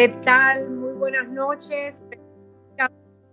¿Qué tal? Muy buenas noches.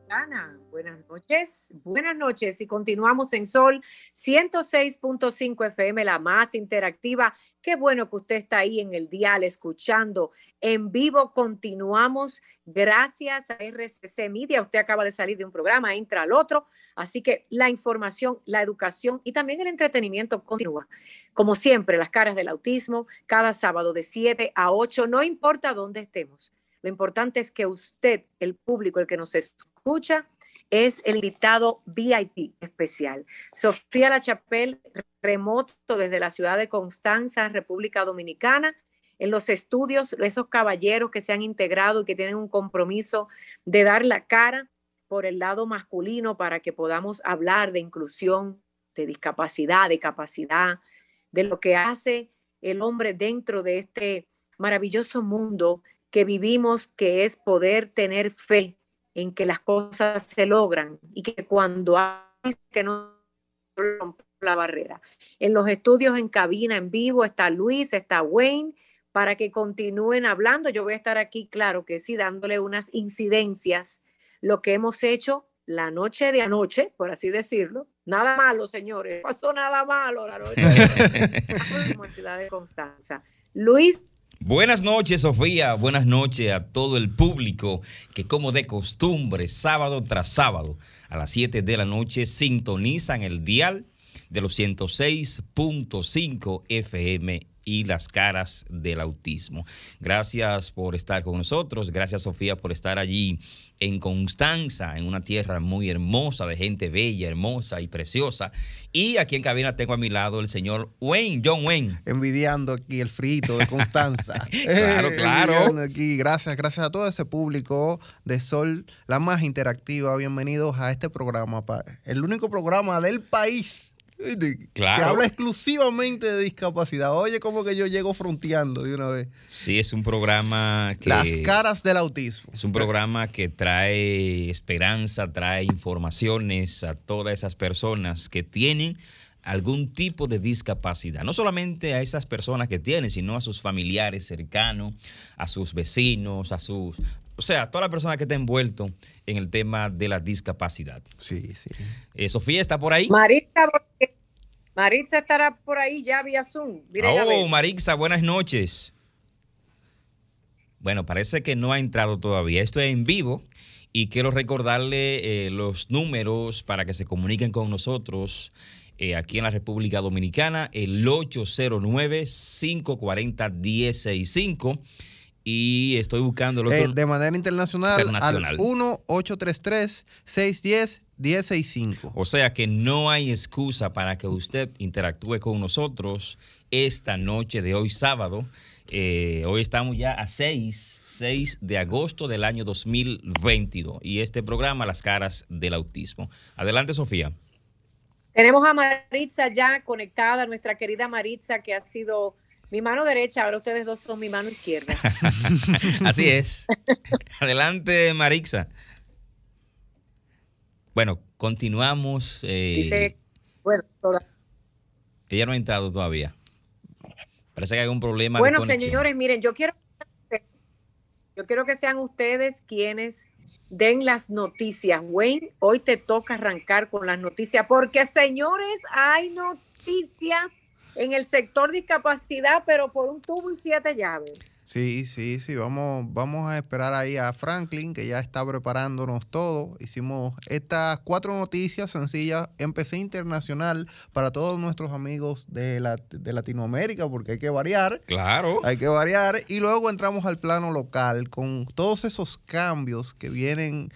Ana, buenas noches, buenas noches y continuamos en Sol 106.5 FM, la más interactiva. Qué bueno que usted está ahí en el dial escuchando en vivo. Continuamos gracias a RCC Media. Usted acaba de salir de un programa, entra al otro. Así que la información, la educación y también el entretenimiento continúa. Como siempre, las caras del autismo, cada sábado de 7 a 8, no importa dónde estemos. Lo importante es que usted, el público, el que nos escucha, es el invitado VIP especial. Sofía La Chapelle, remoto desde la ciudad de Constanza, República Dominicana, en los estudios, esos caballeros que se han integrado y que tienen un compromiso de dar la cara por el lado masculino para que podamos hablar de inclusión, de discapacidad, de capacidad, de lo que hace el hombre dentro de este maravilloso mundo que vivimos, que es poder tener fe en que las cosas se logran y que cuando hay que no la barrera. En los estudios en cabina en vivo está Luis, está Wayne, para que continúen hablando. Yo voy a estar aquí, claro que sí, dándole unas incidencias, lo que hemos hecho la noche de anoche, por así decirlo. Nada malo, señores, pasó nada malo la noche de Constanza. Luis Buenas noches, Sofía. Buenas noches a todo el público que, como de costumbre, sábado tras sábado, a las 7 de la noche, sintonizan el dial de los 106.5 FM y las caras del autismo. Gracias por estar con nosotros. Gracias, Sofía, por estar allí en Constanza, en una tierra muy hermosa, de gente bella, hermosa y preciosa. Y aquí en cabina tengo a mi lado el señor Wayne, John Wayne. Envidiando aquí el frito de Constanza. claro, claro. Aquí. Gracias, gracias a todo ese público de Sol, la más interactiva. Bienvenidos a este programa, el único programa del país Claro. Que habla exclusivamente de discapacidad. Oye, como que yo llego fronteando de una vez. Sí, es un programa que. Las caras del autismo. Es un programa que trae esperanza, trae informaciones a todas esas personas que tienen algún tipo de discapacidad. No solamente a esas personas que tienen, sino a sus familiares cercanos, a sus vecinos, a sus, o sea, toda la persona que está envuelto en el tema de la discapacidad. Sí, sí. Eh, Sofía está por ahí. Maritza, Maritza estará por ahí ya vía Zoom. oh, Maritza, buenas noches. Bueno, parece que no ha entrado todavía. Esto es en vivo y quiero recordarle eh, los números para que se comuniquen con nosotros. Eh, aquí en la República Dominicana, el 809-540-165 y estoy buscando el eh, de manera internacional, internacional. al 1-833-610-1065. O sea que no hay excusa para que usted interactúe con nosotros esta noche de hoy sábado. Eh, hoy estamos ya a 6, 6 de agosto del año 2022 y este programa Las caras del autismo. Adelante, Sofía. Tenemos a Maritza ya conectada, nuestra querida Maritza, que ha sido mi mano derecha, ahora ustedes dos son mi mano izquierda. Así es. Adelante, Marixa. Bueno, continuamos. Eh, Dice, bueno, Ella no ha entrado todavía. Parece que hay un problema. Bueno, señores, miren, yo quiero, yo quiero que sean ustedes quienes den las noticias. Wayne, hoy te toca arrancar con las noticias, porque señores, hay noticias en el sector discapacidad, pero por un tubo y siete llaves. Sí, sí, sí, vamos, vamos a esperar ahí a Franklin, que ya está preparándonos todo. Hicimos estas cuatro noticias sencillas, empecé internacional para todos nuestros amigos de, la, de Latinoamérica, porque hay que variar. Claro. Hay que variar. Y luego entramos al plano local con todos esos cambios que vienen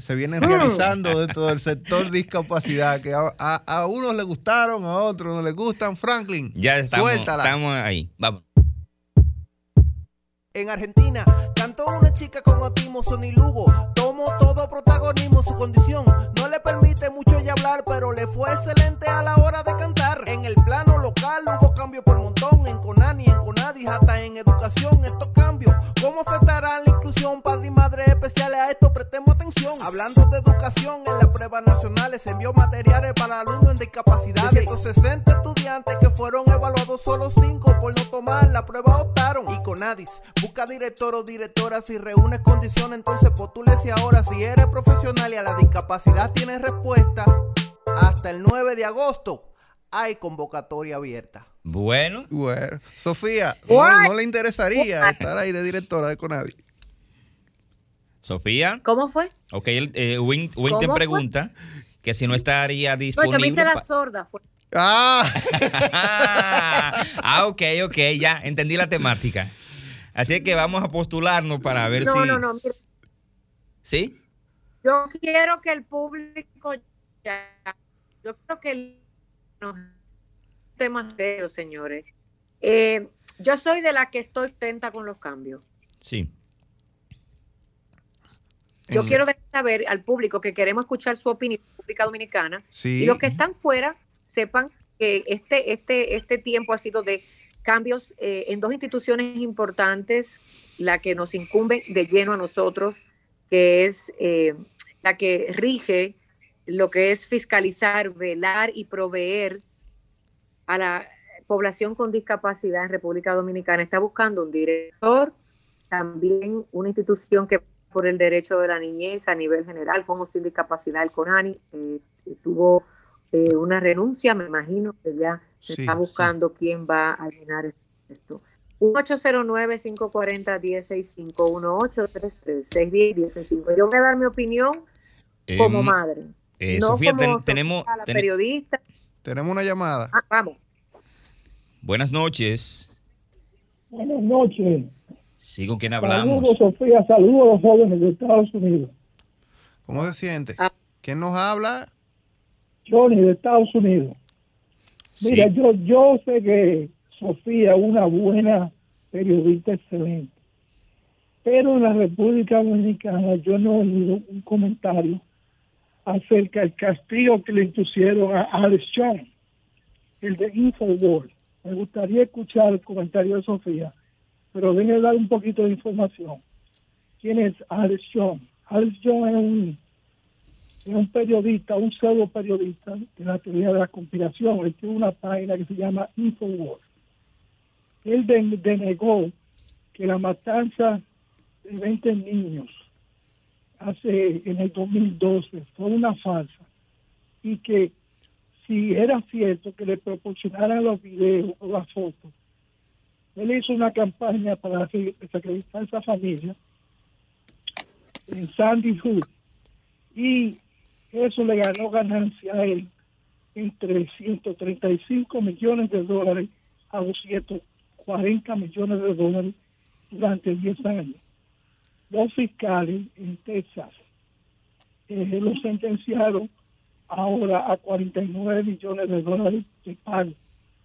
se vienen realizando dentro del sector discapacidad, que a, unos le gustaron, a otros no les gustan. Franklin, ya estamos, estamos ahí. Vamos. En Argentina cantó una chica con autismo, Sony Lugo. Tomó todo protagonismo, su condición no le permite mucho ya hablar, pero le fue excelente a la hora de cantar. En el plano local hubo cambios por montón, en Conani, en Conadis, hasta en educación. Estos cambios, ¿cómo afectarán la inclusión? Padre y madre especiales a esto prestemos atención. Hablando de educación, en las pruebas nacionales se envió materiales para alumnos en discapacidad. De 160 estudiantes que fueron evaluados, solo 5 por no tomar la prueba optaron. Y Conadis busca director o directora si reúnes condiciones, entonces postúlese ahora. Si eres profesional y a la discapacidad tienes respuesta, hasta el 9 de agosto hay convocatoria abierta. Bueno, Bueno, Sofía? ¿no, no le interesaría estar ahí de directora de Conavi? Sofía. ¿Cómo fue? Ok, el, eh, Win, Win ¿Cómo te fue? pregunta que si no estaría No, yo disponible. me hice la sorda. Fue. Ah, ah, ok, ok, ya entendí la temática. Así que vamos a postularnos para ver No, si. no, no. mira, ¿Sí? yo quiero que el público ya. Yo creo que el- no, temas serios, señores. Eh, yo soy de la que estoy tenta con los cambios. Sí. Yo En- quiero dejar saber al público que queremos escuchar su opinión República Dominicana sí. y los que están fuera sepan que este, este, este tiempo ha sido de cambios eh, en dos instituciones importantes, la que nos incumbe de lleno a nosotros, que es eh, la que rige lo que es fiscalizar, velar y proveer a la población con discapacidad en República Dominicana. Está buscando un director, también una institución que por el derecho de la niñez a nivel general, como sin discapacidad, el CONANI, eh, tuvo eh, una renuncia, me imagino que ya se Sí, está sí. buscando quién va a llenar esto. 1-809-540-165, 1-833-610-165. Yo voy a dar mi opinión como Em, madre. Eh, no Sofía, ten- tenemos. la ten- periodista. Tenemos una llamada. Ah, vamos. buenas noches. Buenas noches. Sí, ¿con quién Saludos, hablamos? Sofía. Saludos a los jóvenes de Estados Unidos. ¿Cómo se siente? Ah. ¿Quién nos habla? Johnny de Estados Unidos. Mira, Sí. yo, yo sé que Sofía es una buena periodista excelente. Pero en la República Dominicana yo no he oído un comentario acerca del castigo que le impusieron a Alex Jones, el de Infowars. Me gustaría escuchar el comentario de Sofía, pero déjenme dar un poquito de información. ¿Quién es Alex Jones? Alex Jones es un periodista, un pseudo periodista de la teoría de la conspiración. Él tiene una página que se llama Infowars. Él de- denegó que la matanza de 20 niños hace en el 2012 fue una falsa y que si era cierto que le proporcionaran los videos o las fotos, él hizo una campaña para desacreditar a esa familia en Sandy Hook y eso le ganó ganancia a él entre 135 millones de dólares a 240 millones de dólares durante 10 años. Dos fiscales en Texas eh, lo sentenciaron ahora a 49 millones de dólares de pago,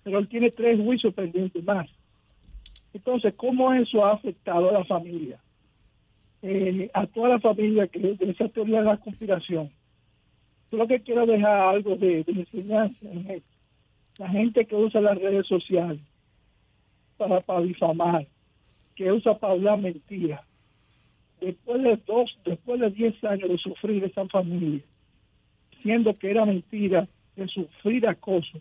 pero él tiene tres juicios pendientes más. Entonces, ¿cómo eso ha afectado a la familia? Eh, a toda la familia que de esa teoría de la conspiración. Yo lo que quiero dejar algo de, enseñanza en. La gente que usa las redes sociales para, para difamar, que usa para hablar mentiras, después de dos, después de 10 años de sufrir esa familia, siendo que era mentira, de sufrir acoso,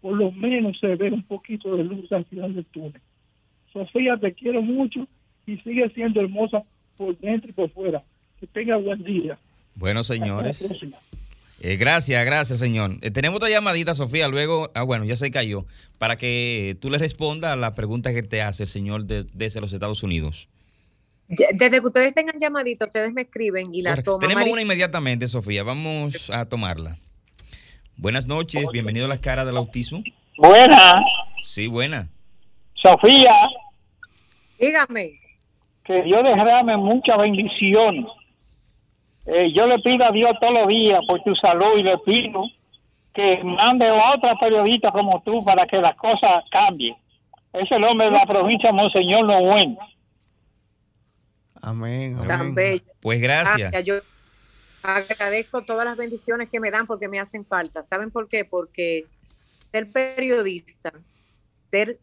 por lo menos se ve un poquito de luz al final del túnel. Sofía, te quiero mucho y sigue siendo hermosa por dentro y por fuera. Que tenga buen día. Bueno, Hasta la señores. próxima. Eh, gracias, gracias, señor. Eh, tenemos otra llamadita, Sofía. Luego, ah, bueno, ya se cayó. Para que tú le respondas a la pregunta que te hace el señor de- desde los Estados Unidos. Desde que ustedes tengan llamadita, ustedes me escriben y la Correcto. toman. Tenemos una inmediatamente, Sofía. Vamos a tomarla. Buenas noches, bienvenido a las caras del autismo. Buena, Sí, buena. Sofía, Dígame. que Dios derrame mucha bendición. Eh, yo le pido a Dios todos los días por tu salud y le pido que mande a otra periodista como tú para que las cosas cambien. Es el hombre de la provincia Monseñor Noel. Amén. Tan bello. Pues gracias. Gracias. Yo agradezco todas las bendiciones que me dan porque me hacen falta. ¿Saben por qué? Porque ser periodista, ser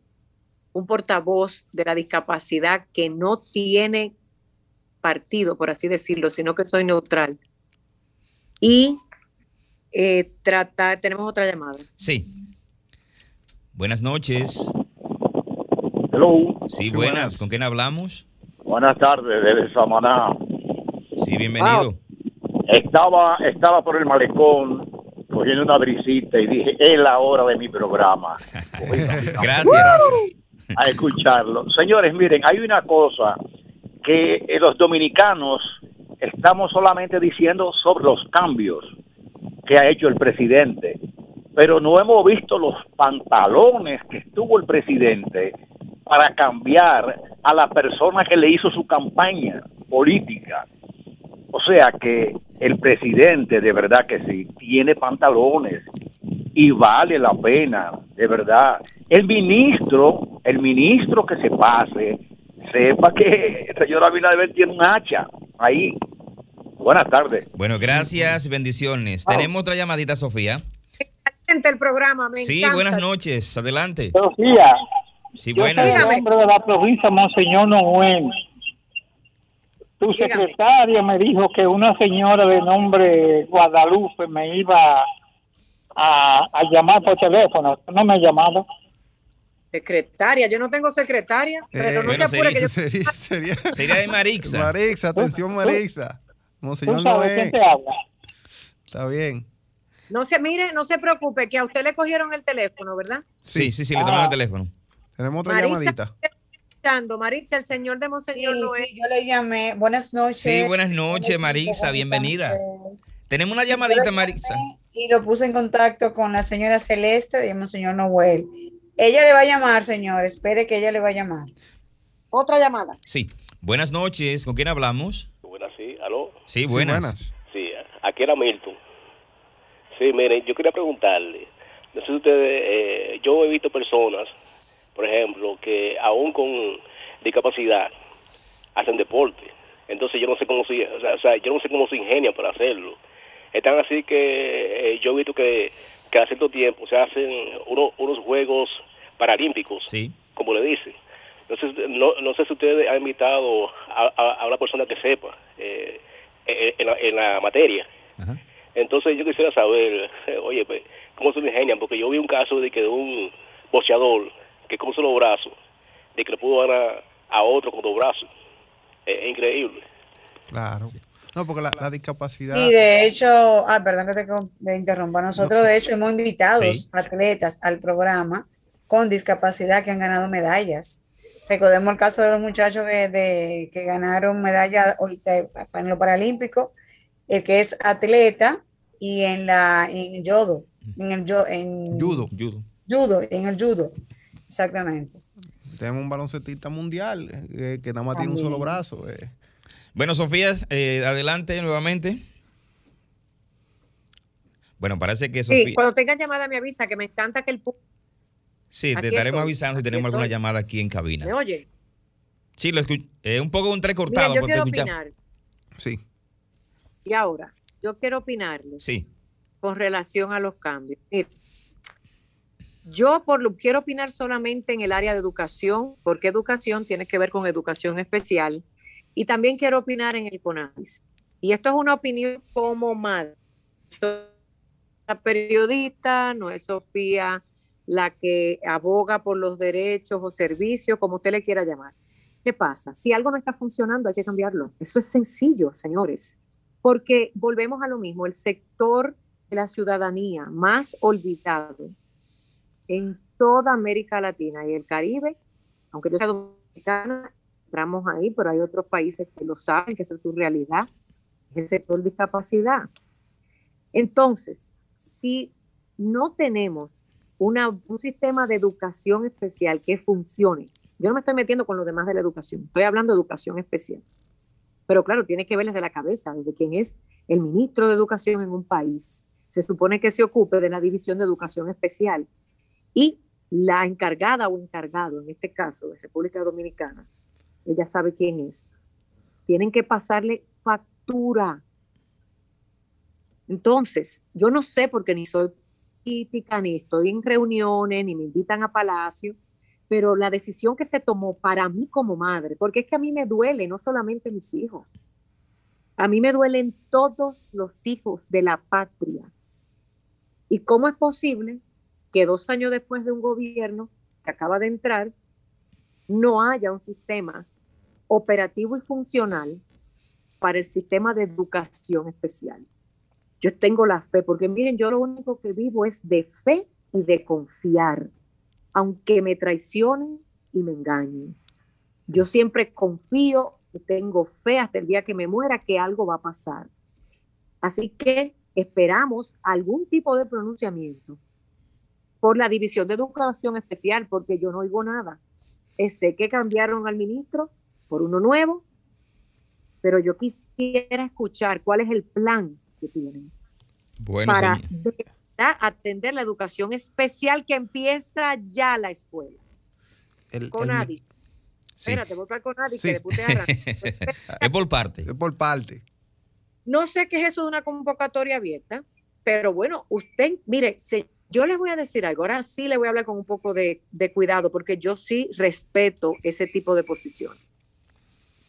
un portavoz de la discapacidad que no tiene partido, por así decirlo, sino que soy neutral. Y eh, tratar, tenemos otra llamada. Sí. Buenas noches. Hello. Sí, Sí, buenas. buenas. ¿Con quién hablamos? Buenas tardes, desde Samaná. Sí, bienvenido. Estaba, estaba por el malecón cogiendo una brisita y dije, es la hora de mi programa. Gracias. A escucharlo. Señores, miren, hay una cosa que eh, los dominicanos estamos solamente diciendo sobre los cambios que ha hecho el presidente, pero no hemos visto los pantalones que tuvo el presidente para cambiar a la persona que le hizo su campaña política. O sea que el presidente, de verdad que sí, tiene pantalones y vale la pena, de verdad. El ministro, el ministro que se pase, sepa que el señor Abinader tiene un hacha ahí. Buenas tardes. Bueno, gracias, bendiciones. Tenemos otra llamadita, Sofía. El programa, me Sí, encanta. buenas noches. Adelante. Sofía, Sí, yo soy buenas. el hombre de la provincia Monseñor Noel. Tu Dígame. secretaria me dijo que una señora de nombre Guadalupe me iba a, a llamar por teléfono. No me ha llamado. Secretaria, yo no tengo secretaria, pero no bueno, se apure que yo sería, sería, Sería de Marixa. Marixa, atención Marixa. ¿Tú Monseñor Noé. te habla? Está bien. no se mire, no se preocupe que a usted le cogieron el teléfono, ¿verdad? Sí, sí, sí, le tomaron el teléfono. Tenemos otra Maritza, llamadita. Escuchando, Maritza, el señor de Monseñor Sí, sí, yo le llamé. Buenas noches. Sí, buenas noches, Hola, Marixa, ¿cómo están bienvenida. Tenemos una llamadita, llamé Y lo puse en contacto con la señora Celeste de Monseñor Noel. Ella le va a llamar, señor. Espere que ella le va a llamar. Otra llamada. Sí. Buenas noches. ¿Con quién hablamos? Buenas, sí, aló. Sí, Sí, buenas. Sí, aquí era Milton. Sí, miren, yo quería preguntarle, no sé si ustedes, eh, yo he visto personas, por ejemplo, que aún con discapacidad hacen deporte. Entonces yo no sé cómo se, o sea, yo no sé cómo se ingenian para hacerlo. Están así que eh, yo he visto que, que a cierto tiempo se hacen uno- unos juegos paralímpicos, Sí. como le dicen. Sé, no, no sé si ustedes han invitado a, a- a una persona que sepa eh, eh, en, la, en la materia. Ajá. Entonces yo quisiera saber, oye, pues, cómo se ingenian, porque yo vi un caso de que de un boxeador que con solo brazo, de que le pudo ganar a otro con dos brazos. Es increíble. Claro. No, porque la, la discapacidad. Sí, de hecho, ah, perdón que te me interrumpa. Nosotros, de hecho, hemos invitado Sí. atletas al programa con discapacidad que han ganado medallas. Recordemos el caso de los muchachos que, de, que ganaron medalla ahorita en lo paralímpico, el que es atleta y en la en yodo, en el yo, en Judo. Judo. judo, en el judo, exactamente. Tenemos un baloncetista mundial eh, que nada más tiene un solo brazo. eh. Bueno, Sofía, eh, adelante nuevamente. Bueno, parece que Sí, Sofía. cuando tengan llamada me avisa que me encanta que el público Sí, te estaremos estoy, avisando si tenemos alguna llamada aquí en cabina. me oye. Sí, lo escucho. Es un poco un Miren, entrecortado yo porque quiero escuchamos. opinar. Sí. Y ahora, yo quiero opinarles Sí, con relación a los cambios. Mire, yo por lo quiero opinar solamente en el área de educación, porque educación tiene que ver con educación especial, y también quiero opinar en el CONAIS. Y esto es una opinión como madre. La periodista, no es Sofía la que aboga por los derechos o servicios, como usted le quiera llamar. ¿Qué pasa? Si algo no está funcionando, hay que cambiarlo. Eso es sencillo, señores, porque volvemos a lo mismo, el sector de la ciudadanía más olvidado en toda América Latina y el Caribe, aunque yo sea dominicana, entramos ahí, pero hay otros países que lo saben, que esa es su realidad, el sector discapacidad. Entonces, si no tenemos un sistema de educación especial que funcione, yo no me estoy metiendo con lo demás de la educación, estoy hablando de educación especial. Pero claro, tiene que ver desde la cabeza, desde quien es el ministro de educación en un país. Se supone que se ocupe de la división de educación especial. Y la encargada o encargado, en este caso de República Dominicana, ella sabe quién es, tienen que pasarle factura. Entonces, yo no sé porque ni soy política, ni estoy en reuniones, ni me invitan a palacio, pero la decisión que se tomó para mí como madre, porque es que a mí me duele, no solamente mis hijos, a mí me duelen todos los hijos de la patria. ¿Y cómo es posible que dos años después de un gobierno que acaba de entrar, no haya un sistema operativo y funcional para el sistema de educación especial? Yo tengo la fe, porque miren, yo lo único que vivo es de fe y de confiar, aunque me traicionen y me engañen. Yo siempre confío y tengo fe hasta el día que me muera que algo va a pasar. Así que esperamos algún tipo de pronunciamiento por la División de Educación Especial, porque yo no oigo nada. Eh, sé que cambiaron al ministro por uno nuevo, pero yo quisiera escuchar cuál es el plan que tienen para atender la educación especial que empieza ya la escuela. El, con el- Adi. sí. Espérate, voy para con Adi, Sí. que después te agarran. Es por parte. Es por parte. No sé qué es eso de una convocatoria abierta, pero bueno, usted, mire, se- yo les voy a decir algo, ahora sí le voy a hablar con un poco de, de cuidado, porque yo sí respeto ese tipo de posición.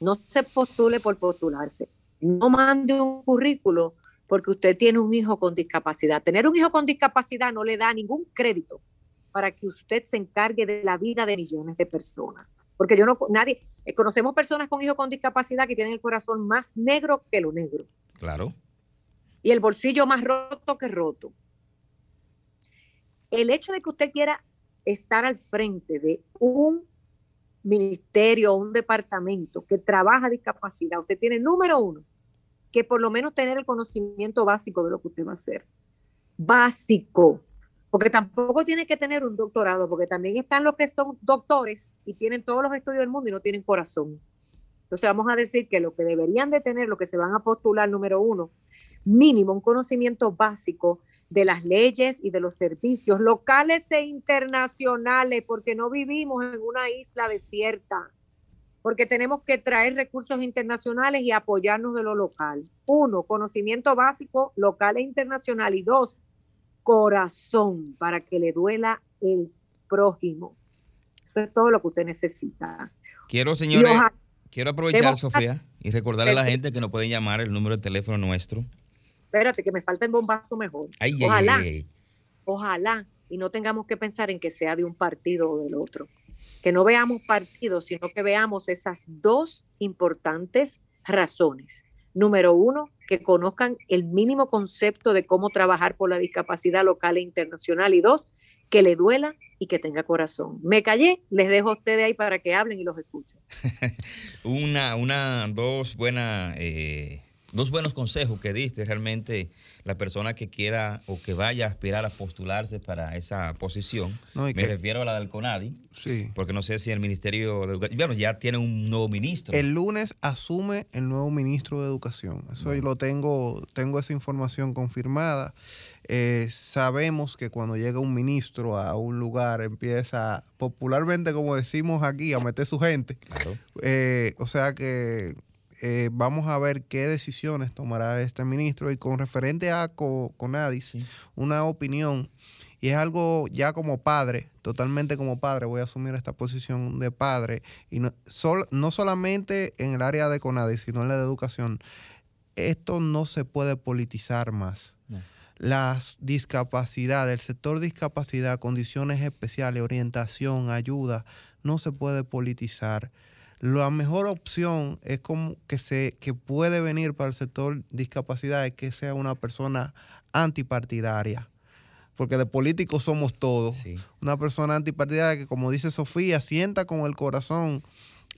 No se postule por postularse. No mande un currículo porque usted tiene un hijo con discapacidad. Tener un hijo con discapacidad no le da ningún crédito para que usted se encargue de la vida de millones de personas. Porque yo no, nadie, eh, conocemos personas con hijos con discapacidad que tienen el corazón más negro que lo negro Claro. y el bolsillo más roto que roto. El hecho de que usted quiera estar al frente de un ministerio o un departamento que trabaja discapacidad, usted tiene número uno, que por lo menos tener el conocimiento básico de lo que usted va a hacer. Básico. Porque tampoco tiene que tener un doctorado, porque también están los que son doctores y tienen todos los estudios del mundo y no tienen corazón. Entonces vamos a decir que lo que deberían de tener, lo que se van a postular, número uno, mínimo un conocimiento básico de las leyes y de los servicios locales e internacionales, porque no vivimos en una isla desierta, porque tenemos que traer recursos internacionales y apoyarnos de lo local. Uno, conocimiento básico local e internacional. Y dos, corazón para que le duela el prójimo. Eso es todo lo que usted necesita. Quiero, señores, quiero aprovechar, Sofía, y recordarle a la gente que nos pueden llamar el número de teléfono nuestro. Espérate, que me falta el bombazo mejor. Ay, ojalá, ay. ojalá, y no tengamos que pensar en que sea de un partido o del otro. Que no veamos partidos, sino que veamos esas dos importantes razones. Número uno, que conozcan el mínimo concepto de cómo trabajar por la discapacidad local e internacional. Y dos, que le duela y que tenga corazón. Me callé, les dejo a ustedes ahí para que hablen y los escuchen. Una, una, dos buenas, eh, dos buenos consejos que diste realmente la persona que quiera o que vaya a aspirar a postularse para esa posición. No, Me que- refiero a la del CONADI, Sí. porque no sé si el Ministerio de Educación, bueno, ya tiene un nuevo ministro. El lunes asume el nuevo ministro de Educación. Eso yo lo tengo, tengo esa información confirmada. Eh, sabemos que cuando llega un ministro a un lugar empieza popularmente, como decimos aquí, a meter su gente. Claro. Eh, o sea que eh, vamos a ver qué decisiones tomará este ministro y con referente a Co- Conadis, Sí. una opinión y es algo ya como padre, totalmente como padre, voy a asumir esta posición de padre y no, sol- no solamente en el área de Conadis, sino en la de educación. Esto no se puede politizar más. No. Las discapacidades, el sector discapacidad, condiciones especiales, orientación, ayuda, no se puede politizar. La mejor opción es como que se que puede venir para el sector discapacidad es que sea una persona antipartidaria. Porque de políticos somos todos. Sí. Una persona antipartidaria que, como dice Sofía, sienta con el corazón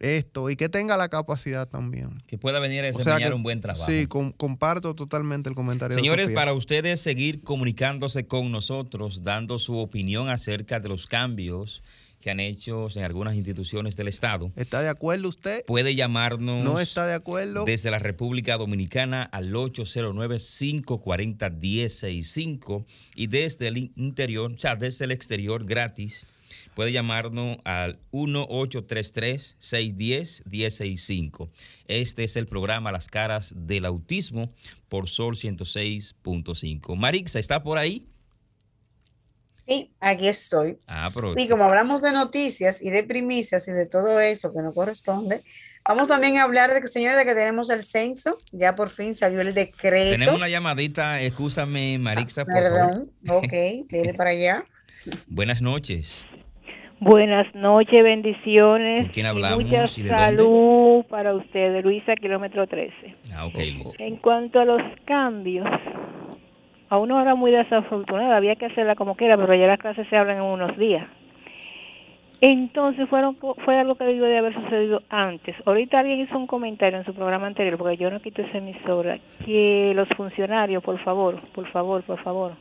esto y que tenga la capacidad también. Que pueda venir a O sea desempeñar que- un buen trabajo. Sí, com- comparto totalmente el comentario. de Señores, para ustedes seguir comunicándose con nosotros, dando su opinión acerca de los cambios que han hecho en algunas instituciones del Estado, ¿Está de acuerdo usted? puede llamarnos ¿No está de acuerdo? desde la República Dominicana al 809-540-1065 y desde el interior, o sea, desde el exterior gratis, puede llamarnos al 1833-610-1065. Este es el programa Las Caras del Autismo por Sol 106.5. Marixa, ¿está por ahí? Sí, aquí estoy. Ah, pero... Y como hablamos de noticias y de primicias y de todo eso que nos corresponde, vamos también a hablar de que, señores, de que tenemos el censo. Ya por fin salió el decreto. Tenemos una llamadita, escúchame, Marixa, por Perdón, favor. ok, dile para allá. Buenas noches. Buenas noches, bendiciones. ¿Con quién hablamos Mucha y de salud para ustedes, Luisa, kilómetro 13. Ah, ok, Luis. En cuanto a los cambios, a una hora muy desafortunada, había que hacerla como quiera, pero ya las clases se hablan en unos días. Entonces fueron fue algo que debió de haber sucedido antes. Ahorita alguien hizo un comentario en su programa anterior, porque yo no quito esa emisora, que los funcionarios, por favor, por favor, por favor,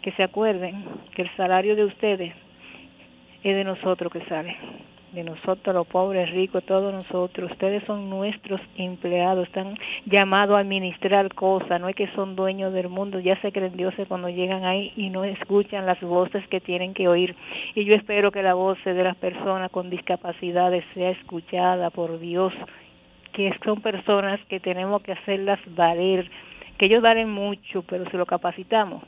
que se acuerden que el salario de ustedes es de nosotros que sale, de nosotros los pobres, ricos, todos nosotros. Ustedes son nuestros empleados, están llamados a administrar cosas, no es que son dueños del mundo, ya se creen dioses cuando llegan ahí y no escuchan las voces que tienen que oír. Y yo espero que la voz de las personas con discapacidades sea escuchada por Dios, que son personas que tenemos que hacerlas valer, que ellos valen mucho, pero si lo capacitamos,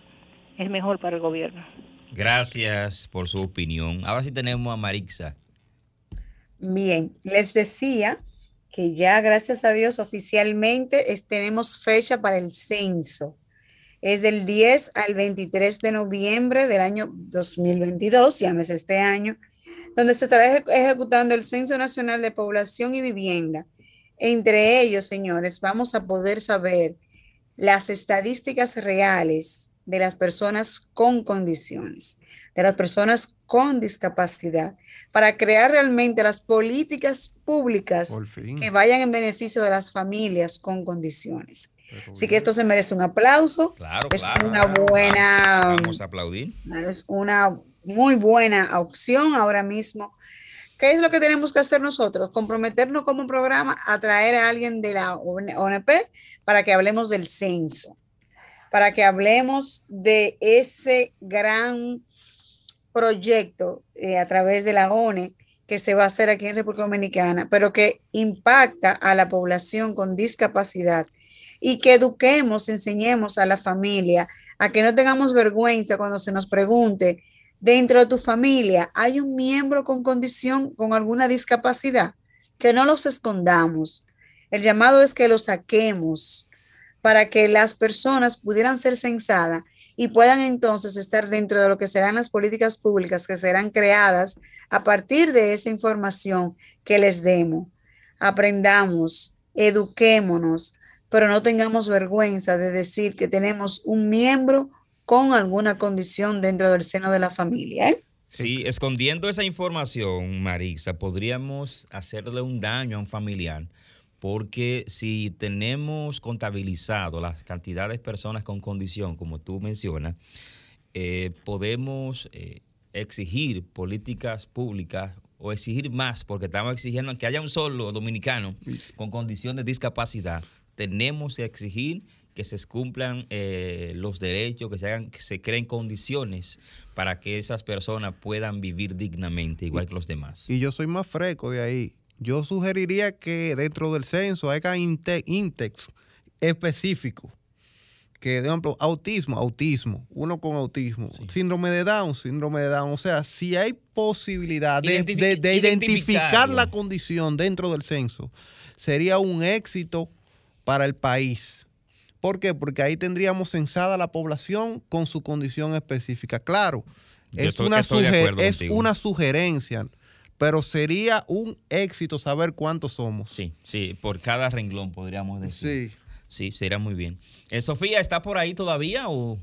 es mejor para el gobierno. Gracias por su opinión. Ahora sí tenemos a Marixa. Bien, les decía que ya, gracias a Dios, oficialmente es- tenemos fecha para el censo. Es del 10 al 23 de noviembre del año 2022, llámese este año, donde se estará eje- ejecutando el Censo Nacional de Población y Vivienda. Entre ellos, señores, vamos a poder saber las estadísticas reales de las personas con condiciones, de las personas con discapacidad, para crear realmente las políticas públicas que vayan en beneficio de las familias con condiciones. Así que esto se merece un aplauso. Claro, es claro. una buena, Vamos a aplaudir. es una muy buena opción ahora mismo. ¿Qué es lo que tenemos que hacer nosotros? Comprometernos como programa a traer a alguien de la ONP para que hablemos del censo, para que hablemos de ese gran proyecto eh, a través de la ONE que se va a hacer aquí en República Dominicana, pero que impacta a la población con discapacidad y que eduquemos, enseñemos a la familia a que no tengamos vergüenza cuando se nos pregunte, dentro de tu familia hay un miembro con condición, con alguna discapacidad, que no los escondamos. El llamado es que los saquemos para que las personas pudieran ser censadas y puedan entonces estar dentro de lo que serán las políticas públicas que serán creadas a partir de esa información que les demos. Aprendamos, eduquémonos, pero no tengamos vergüenza de decir que tenemos un miembro con alguna condición dentro del seno de la familia. ¿eh? Sí, escondiendo esa información, Marisa, podríamos hacerle un daño a un familiar, porque si tenemos contabilizado las cantidades de personas con condición, como tú mencionas, eh, podemos eh, exigir políticas públicas o exigir más, porque estamos exigiendo que haya un solo dominicano con condición de discapacidad. Tenemos que exigir que se cumplan eh, los derechos, que se, hagan, que se creen condiciones para que esas personas puedan vivir dignamente, igual que los demás. Y yo soy más fresco de ahí. Yo sugeriría que dentro del censo haya índex específico. Que, de ejemplo, autismo, autismo, uno con autismo, síndrome de Down, síndrome de Down. O sea, si hay posibilidad de, de- de identificar la condición dentro del censo, sería un éxito para el país. ¿Por qué? Porque ahí tendríamos censada la población con su condición específica. Claro, es, estoy- una, estoy es una sugerencia, pero sería un éxito saber cuántos somos. Sí, sí, por cada renglón podríamos decir. Sí. Sí, sería muy bien. Eh, Sofía, ¿está por ahí todavía o...?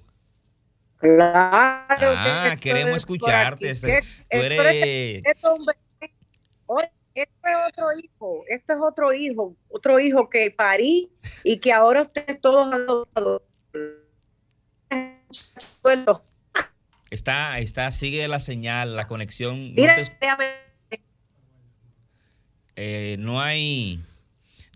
Claro. Ah, que queremos escucharte. este, ¿Qué- Tú esto es- eres... esto es un bebé. Oye, Esto es otro hijo, esto es otro hijo, otro hijo que parí y que ahora ustedes todos adoptados. Está, está, sigue la señal, la conexión. No, Mira, te- déjame- eh, no hay...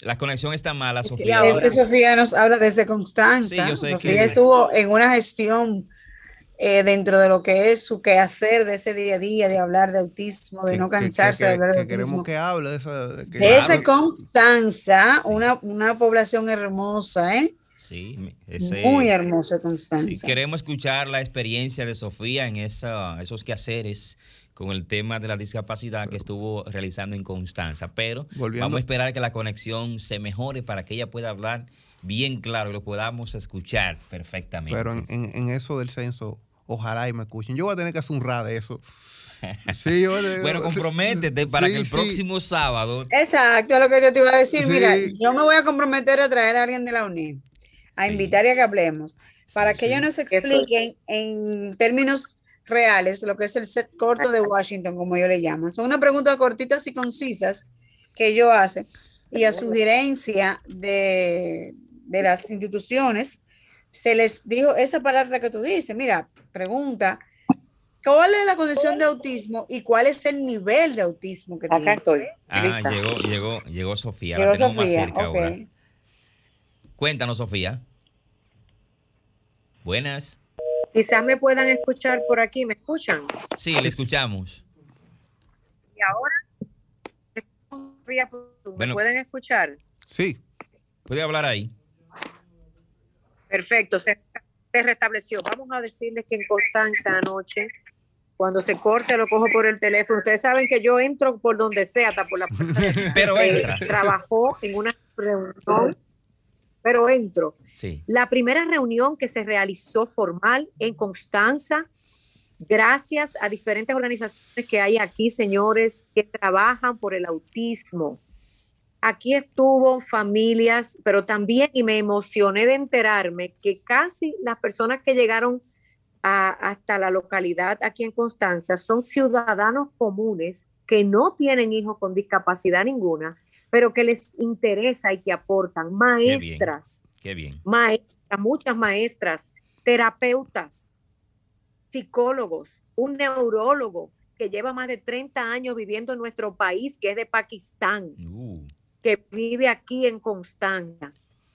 La conexión está mala, Es Sofía. que ahora. Sofía nos habla desde Constanza. Sí, yo sé Sofía que- estuvo en una gestión eh, dentro de lo que es su quehacer de ese día a día, de hablar de autismo, de Que- no que- que- cansarse de que- hablar de que queremos autismo. que hable de eso. de que- De ese hable. Constanza, una, una población hermosa, ¿eh? Sí, ese- Muy hermosa Sí, Constanza. queremos escuchar la experiencia de Sofía en esa, esos quehaceres con el tema de la discapacidad que estuvo realizando en Constanza. Pero Volviendo- vamos a esperar que la conexión se mejore para que ella pueda hablar bien claro y lo podamos escuchar perfectamente. Pero en, en- en eso del censo, ojalá y me escuchen. Yo voy a tener que hacer un rad de eso. Sí, yo- bueno, comprométete para Sí, que el sí. próximo sábado Exacto, es lo que yo te iba a decir. Sí. Mira, yo me voy a comprometer a traer a alguien de la UNED, a invitar y a que hablemos, para que ellos nos expliquen en términos reales lo que es el set corto de Washington, como yo le llamo. Son unas preguntas cortitas y concisas que ellos hacen y a sugerencia de, de las instituciones se les dijo esa palabra que tú dices. Mira, pregunta. ¿Cuál es la condición de autismo y cuál es el nivel de autismo que tiene? Acá estoy. Ah, lista. llegó, llegó, llegó Sofía. Llegó la tenemos Sofía, más cerca ok. ahora. Cuéntanos, Sofía. Buenas. Quizás me puedan escuchar por aquí. ¿Me escuchan? Sí, le escuchamos. Y ahora, ¿me Bueno. pueden escuchar? Sí. Puede hablar ahí. Perfecto, se, se restableció. Vamos a decirles que en Constanza anoche, cuando se corte, lo cojo por el teléfono. Ustedes saben que yo entro por donde sea, hasta por la puerta. Pero entra. Trabajó en una reunión, pero entro. Sí. La primera reunión que se realizó formal en Constanza, gracias a diferentes organizaciones que hay aquí, señores, que trabajan por el autismo. Aquí estuvo familias, pero también, y me emocioné de enterarme que casi las personas que llegaron a- hasta la localidad aquí en Constanza son ciudadanos comunes que no tienen hijos con discapacidad ninguna, pero que les interesa y que aportan bien. maestras Qué bien. maestras, muchas maestras, terapeutas, psicólogos, un neurólogo que lleva más de 30 años viviendo en nuestro país, que es de Pakistán, Uh, que vive aquí en Constanza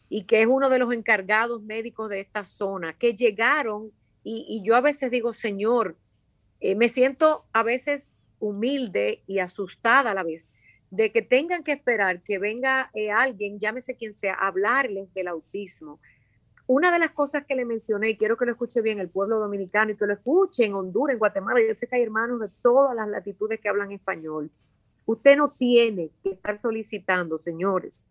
y que es uno de los encargados médicos de esta zona, que llegaron y, y yo a veces digo, Señor, eh, me siento a veces humilde y asustada a la vez de que tengan que esperar que venga eh, alguien, llámese quien sea, a hablarles del autismo. Una de las cosas que le mencioné, y quiero que lo escuche bien el pueblo dominicano y que lo escuche en Honduras, en Guatemala, yo sé que hay hermanos de todas las latitudes que hablan español. Usted no tiene que estar solicitando, señores,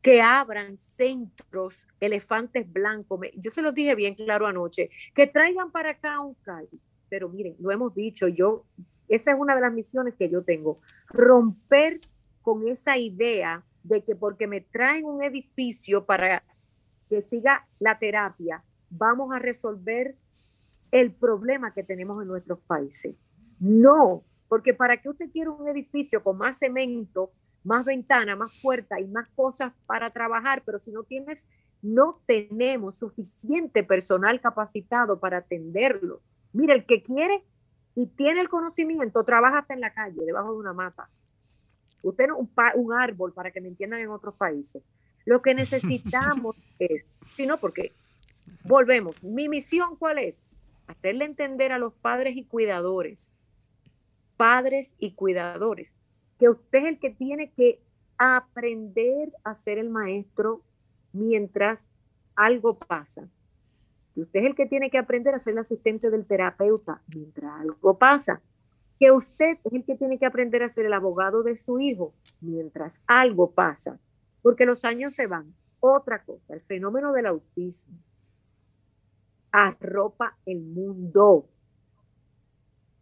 que abran centros, elefantes blancos. Yo se los dije bien claro anoche, que traigan para acá un CAI. Pero miren, lo hemos dicho, yo, esa es una de las misiones que yo tengo, romper con esa idea de que porque me traen un edificio para que siga la terapia, vamos a resolver el problema que tenemos en nuestros países. No, porque para que usted quiera un edificio con más cemento, más ventana, más puerta y más cosas para trabajar, pero si no tienes, no tenemos suficiente personal capacitado para atenderlo. Mira, el que quiere y tiene el conocimiento, trabaja hasta en la calle, debajo de una mata. Usted no un, pa- un árbol, para que me entiendan en otros países. Lo que necesitamos es, si no, porque volvemos. Mi misión, ¿cuál es? Hacerle entender a los padres y cuidadores, padres y cuidadores, que usted es el que tiene que aprender a ser el maestro mientras algo pasa. Usted es el que tiene que aprender a ser el asistente del terapeuta mientras algo pasa. Que usted es el que tiene que aprender a ser el abogado de su hijo mientras algo pasa. Porque los años se van. Otra cosa, el fenómeno del autismo arropa el mundo.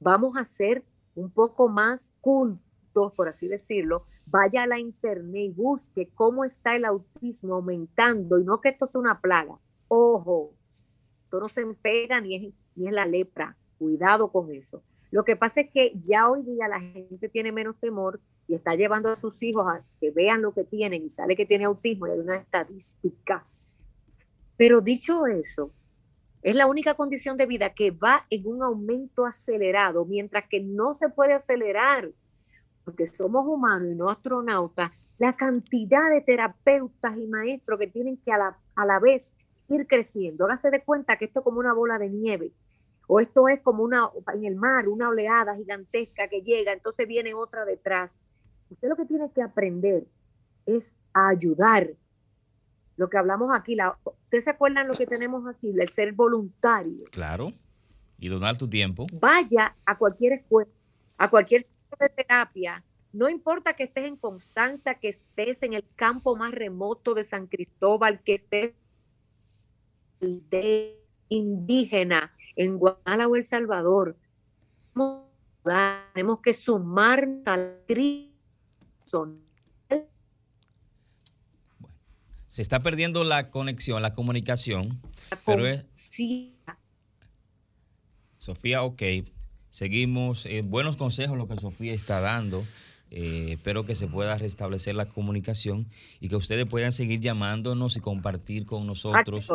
Vamos a ser un poco más cultos, por así decirlo. Vaya a la internet y busque cómo está el autismo aumentando y no que esto sea una plaga. Ojo, no se pega ni es, es la lepra. Cuidado con eso. Lo que pasa es que ya hoy día la gente tiene menos temor y está llevando a sus hijos a que vean lo que tienen y sale que tiene autismo y hay una estadística. Pero dicho eso, es la única condición de vida que va en un aumento acelerado, mientras que no se puede acelerar, porque somos humanos y no astronautas, la cantidad de terapeutas y maestros que tienen que a la, a la vez ir creciendo. Hágase de cuenta que esto es como una bola de nieve. o esto es como una, en el mar, una oleada gigantesca que llega, entonces viene otra detrás. Usted lo que tiene que aprender es a ayudar. Lo que hablamos aquí, la, ¿ustedes se acuerdan lo que tenemos aquí? El ser voluntario. Claro. Y donar tu tiempo. Vaya a cualquier escuela, a cualquier centro de terapia, no importa que estés en Constanza, que estés en el campo más remoto de San Cristóbal, que estés de indígena en Guatemala o El Salvador. Tenemos que sumar al. Se está perdiendo la conexión, la comunicación. Pero es... Sí. Sofía, ok. Seguimos. Eh, buenos consejos lo que Sofía está dando. Eh, espero que se pueda restablecer la comunicación y que ustedes puedan seguir llamándonos y compartir con nosotros.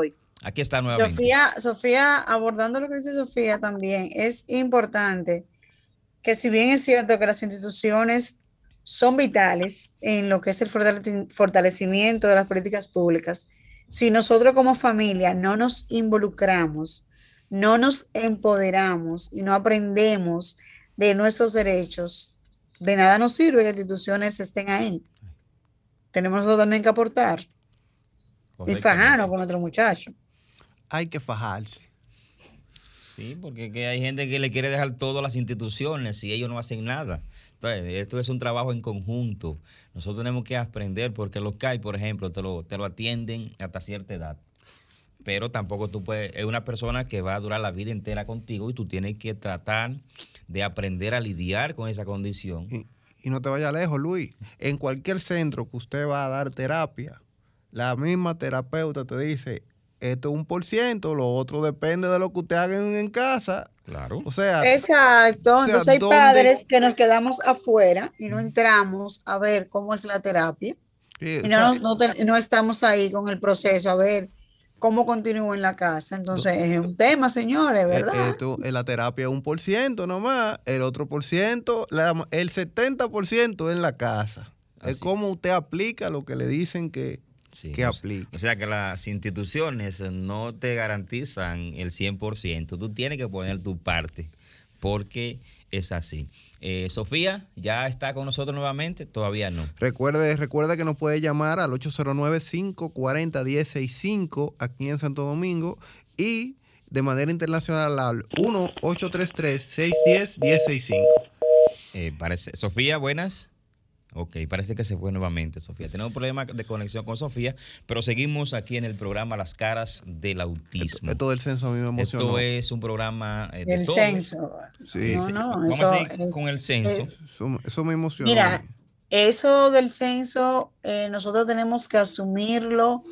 Aquí está nuevamente. Sofía, Sofía, abordando lo que dice Sofía también, es importante que si bien es cierto que las instituciones son vitales en lo que es el fortalecimiento de las políticas públicas, si nosotros como familia no nos involucramos, no nos empoderamos y no aprendemos de nuestros derechos, de nada nos sirve que las instituciones estén ahí. Tenemos nosotros también que aportar y fajarnos con otro muchacho hay que fajarse. Sí, porque hay gente que le quiere dejar todo a las instituciones y ellos no hacen nada. Entonces, esto es un trabajo en conjunto. Nosotros tenemos que aprender porque los CAI, por ejemplo, te lo, te lo atienden hasta cierta edad. Pero tampoco tú puedes, es una persona que va a durar la vida entera contigo y tú tienes que tratar de aprender a lidiar con esa condición. Y, y no te vayas lejos, Luis. En cualquier centro que usted va a dar terapia, la misma terapeuta te dice, esto es un por ciento, lo otro depende de lo que usted haga en, casa. Claro. O sea, exacto. Entonces hay padres que nos quedamos afuera y no entramos a ver cómo es la terapia. y no, no, estamos ahí con el proceso a ver cómo continúa en la casa. Entonces es un tema, señores, ¿verdad? Esto, la terapia es un por ciento nomás, el otro por ciento, el 70 por ciento en la casa. Es como usted aplica lo que le dicen que, que aplique. O sea que las instituciones no te garantizan el 100%. Tú tienes que poner tu parte porque es así. Eh, Sofía, ¿ya está con nosotros nuevamente? Todavía no. Recuerde, recuerde que nos puede llamar al 809-540-165 aquí en Santo Domingo y de manera internacional al 1-833-610-1065. Eh, parece. Sofía, buenas. Ok, parece que se fue nuevamente, Sofía. Tenemos un problema de conexión con Sofía, pero seguimos aquí en el programa Las Caras del Autismo. Esto, del censo a mí me emocionó. Esto es un programa eh, de El censo. Sí, no, no, Vamos a seguir con el censo. Eso, me emocionó. Mira, eso del censo, eh, nosotros tenemos que asumirlo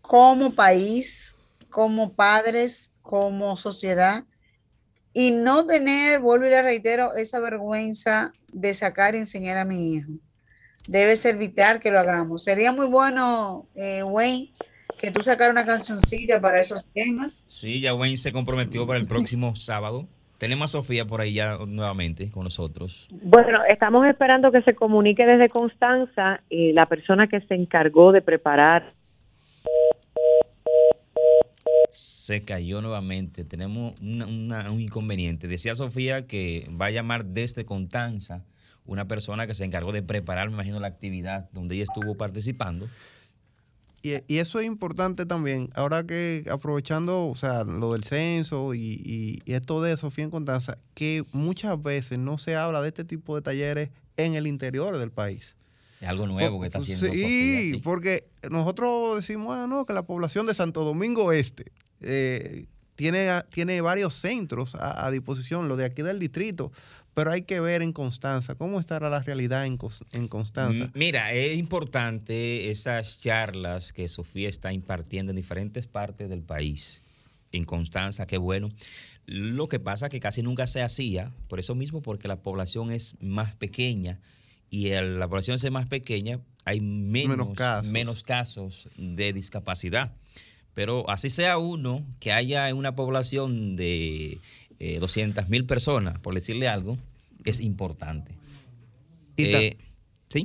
como país, como padres, como sociedad, y no tener, vuelvo y le reitero, esa vergüenza de sacar y enseñar a mi hijo debe ser vital que lo hagamos. Sería muy bueno, eh, Wayne, que tú sacaras una cancioncilla para esos temas. Sí, ya Wayne se comprometió para el próximo sábado. Tenemos a Sofía por ahí ya nuevamente con nosotros. Bueno, estamos esperando que se comunique desde Constanza eh, la persona que se encargó de preparar. Se cayó nuevamente. Tenemos un inconveniente. Decía Sofía que va a llamar desde Constanza una persona que se encargó de preparar, me imagino, la actividad donde ella estuvo participando. Y, eso es importante también, ahora que aprovechando, o sea, lo del censo y, esto de Sofía en Contanza, que muchas veces no se habla de este tipo de talleres en el interior del país. Es algo nuevo que está haciendo sí, Sofía. Sí, porque nosotros decimos, ah, no, que la población de Santo Domingo Este eh, tiene, tiene varios centros a, a disposición, lo de aquí del distrito, pero hay que ver en Constanza, cómo estará la realidad en, en Constanza. Mira, es importante esas charlas que Sofía está impartiendo en diferentes partes del país. En Constanza, qué bueno. Lo que pasa es que casi nunca se hacía, por eso mismo, porque la población es más pequeña y la población es más pequeña, hay menos, menos, casos. de discapacidad. Pero así sea uno, que haya en una población de 200 eh, mil personas, por decirle algo, es importante. Y, eh,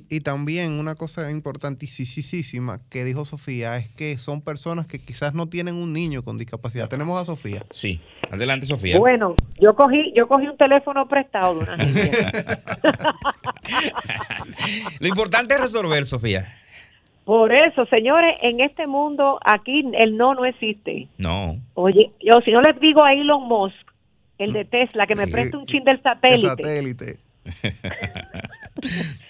Y también una cosa importantísima que dijo Sofía es que son personas que quizás no tienen un niño con discapacidad. Tenemos a Sofía. Sí, adelante Sofía. Bueno, yo cogí, yo cogí un teléfono prestado de una Lo importante es resolver, Sofía. Por eso, señores, en este mundo aquí el no no existe. No. Oye, yo si no les digo a Elon Musk, el de Tesla, que me preste un chin del satélite. satélite.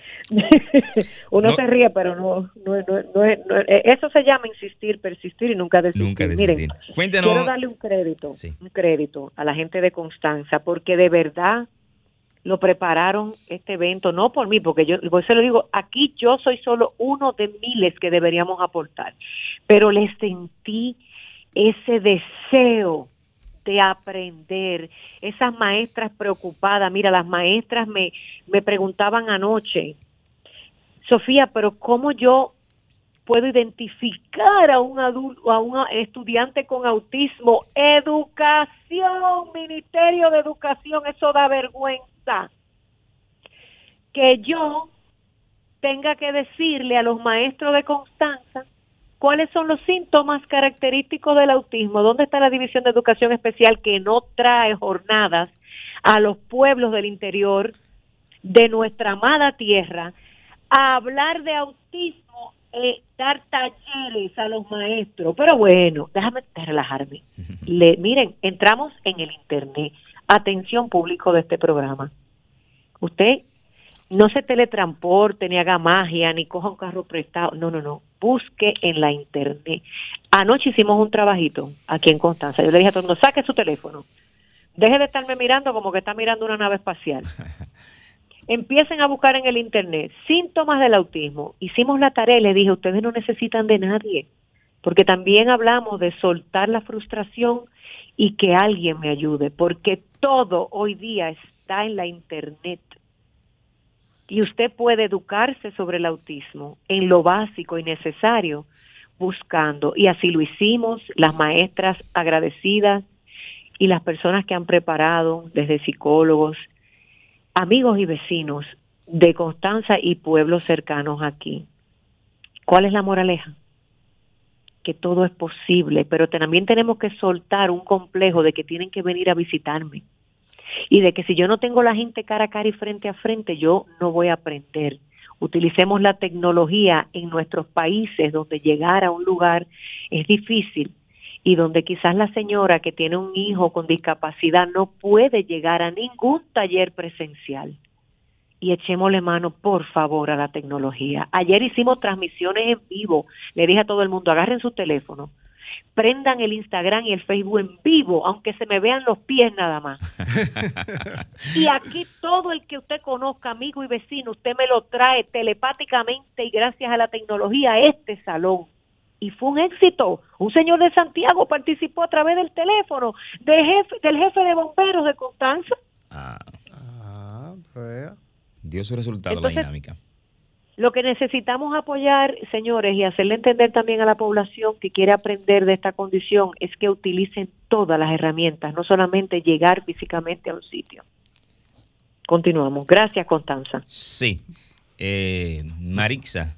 Uno se ríe, pero no, no, no, eh, eso se llama insistir, persistir y nunca desistir. Nunca desistir. Miren, quiero darle un crédito, un crédito a la gente de Constanza, porque de verdad lo prepararon este evento, no por mí, porque yo por se lo digo, aquí yo soy solo uno de miles que deberíamos aportar, pero les sentí ese deseo de aprender, esas maestras preocupadas, mira, las maestras me, me preguntaban anoche, Sofía, pero ¿cómo yo puedo identificar a un adulto, a un estudiante con autismo? Educación, Ministerio de Educación, eso da vergüenza. Que yo tenga que decirle a los maestros de Constanza cuáles son los síntomas característicos del autismo, dónde está la División de Educación Especial que no trae jornadas a los pueblos del interior de nuestra amada tierra a hablar de autismo, eh, dar talleres a los maestros. Pero bueno, déjame relajarme. Le, miren, entramos en el Internet. Atención público de este programa. Usted no se teletransporte, ni haga magia, ni coja un carro prestado. No, no, no. Busque en la Internet. Anoche hicimos un trabajito aquí en Constanza. Yo le dije a todo el mundo, saque su teléfono. Deje de estarme mirando como que está mirando una nave espacial. empiecen a buscar en el Internet síntomas del autismo. Hicimos la tarea y les dije, ustedes no necesitan de nadie, porque también hablamos de soltar la frustración y que alguien me ayude, porque todo hoy día está en la Internet. Y usted puede educarse sobre el autismo en lo básico y necesario buscando. Y así lo hicimos, las maestras agradecidas y las personas que han preparado, desde psicólogos, amigos y vecinos de Constanza y pueblos cercanos aquí. ¿Cuál es la moraleja? Que todo es posible, pero también tenemos que soltar un complejo de que tienen que venir a visitarme y de que si yo no tengo la gente cara a cara y frente a frente, yo no voy a aprender. Utilicemos la tecnología en nuestros países donde llegar a un lugar es difícil y donde quizás la señora que tiene un hijo con discapacidad no puede llegar a ningún taller presencial. Y echémosle mano, por favor, a la tecnología. Ayer hicimos transmisiones en vivo. Le dije a todo el mundo, agarren su teléfono, prendan el Instagram y el Facebook en vivo, aunque se me vean los pies nada más. y aquí todo el que usted conozca, amigo y vecino, usted me lo trae telepáticamente y gracias a la tecnología a este salón y fue un éxito. Un señor de Santiago participó a través del teléfono del jefe, del jefe de bomberos de Constanza. Ah. Ah, Dio su resultado la dinámica. Lo que necesitamos apoyar, señores, y hacerle entender también a la población que quiere aprender de esta condición es que utilicen todas las herramientas, no solamente llegar físicamente a un sitio. Continuamos. Gracias, Constanza. Sí. Eh, Marixa,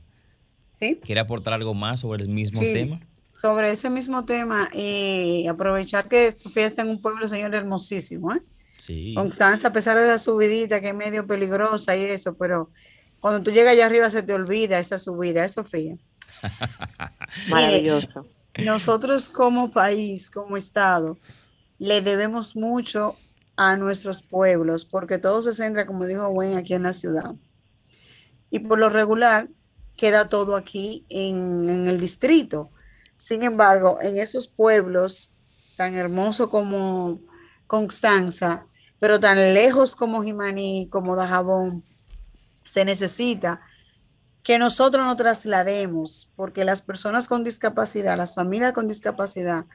¿Quiere aportar algo más sobre el mismo tema? Sobre ese mismo tema, y aprovechar que Sofía está en un pueblo, señor, hermosísimo, ¿eh? Sí. Constanza, a pesar de la subidita que es medio peligrosa y eso, pero cuando tú llegas allá arriba se te olvida esa subida, ¿eh, Sofía? Maravilloso. nosotros como país, como Estado, le debemos mucho a nuestros pueblos, porque todo se centra, como dijo Wayne, aquí en la ciudad. Y por lo regular, queda todo aquí en, el distrito. Sin embargo, en esos pueblos tan hermosos como Constanza, pero tan lejos como Jimaní, como Dajabón, se necesita que nosotros nos traslademos, porque las personas con discapacidad, las familias con discapacidad,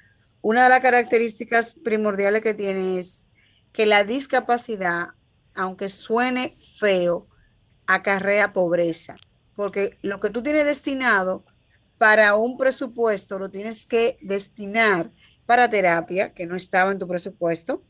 una de las características primordiales que tiene es que la discapacidad, aunque suene feo, acarrea pobreza porque lo que tú tienes destinado para un presupuesto lo tienes que destinar para terapia, que no estaba en tu presupuesto,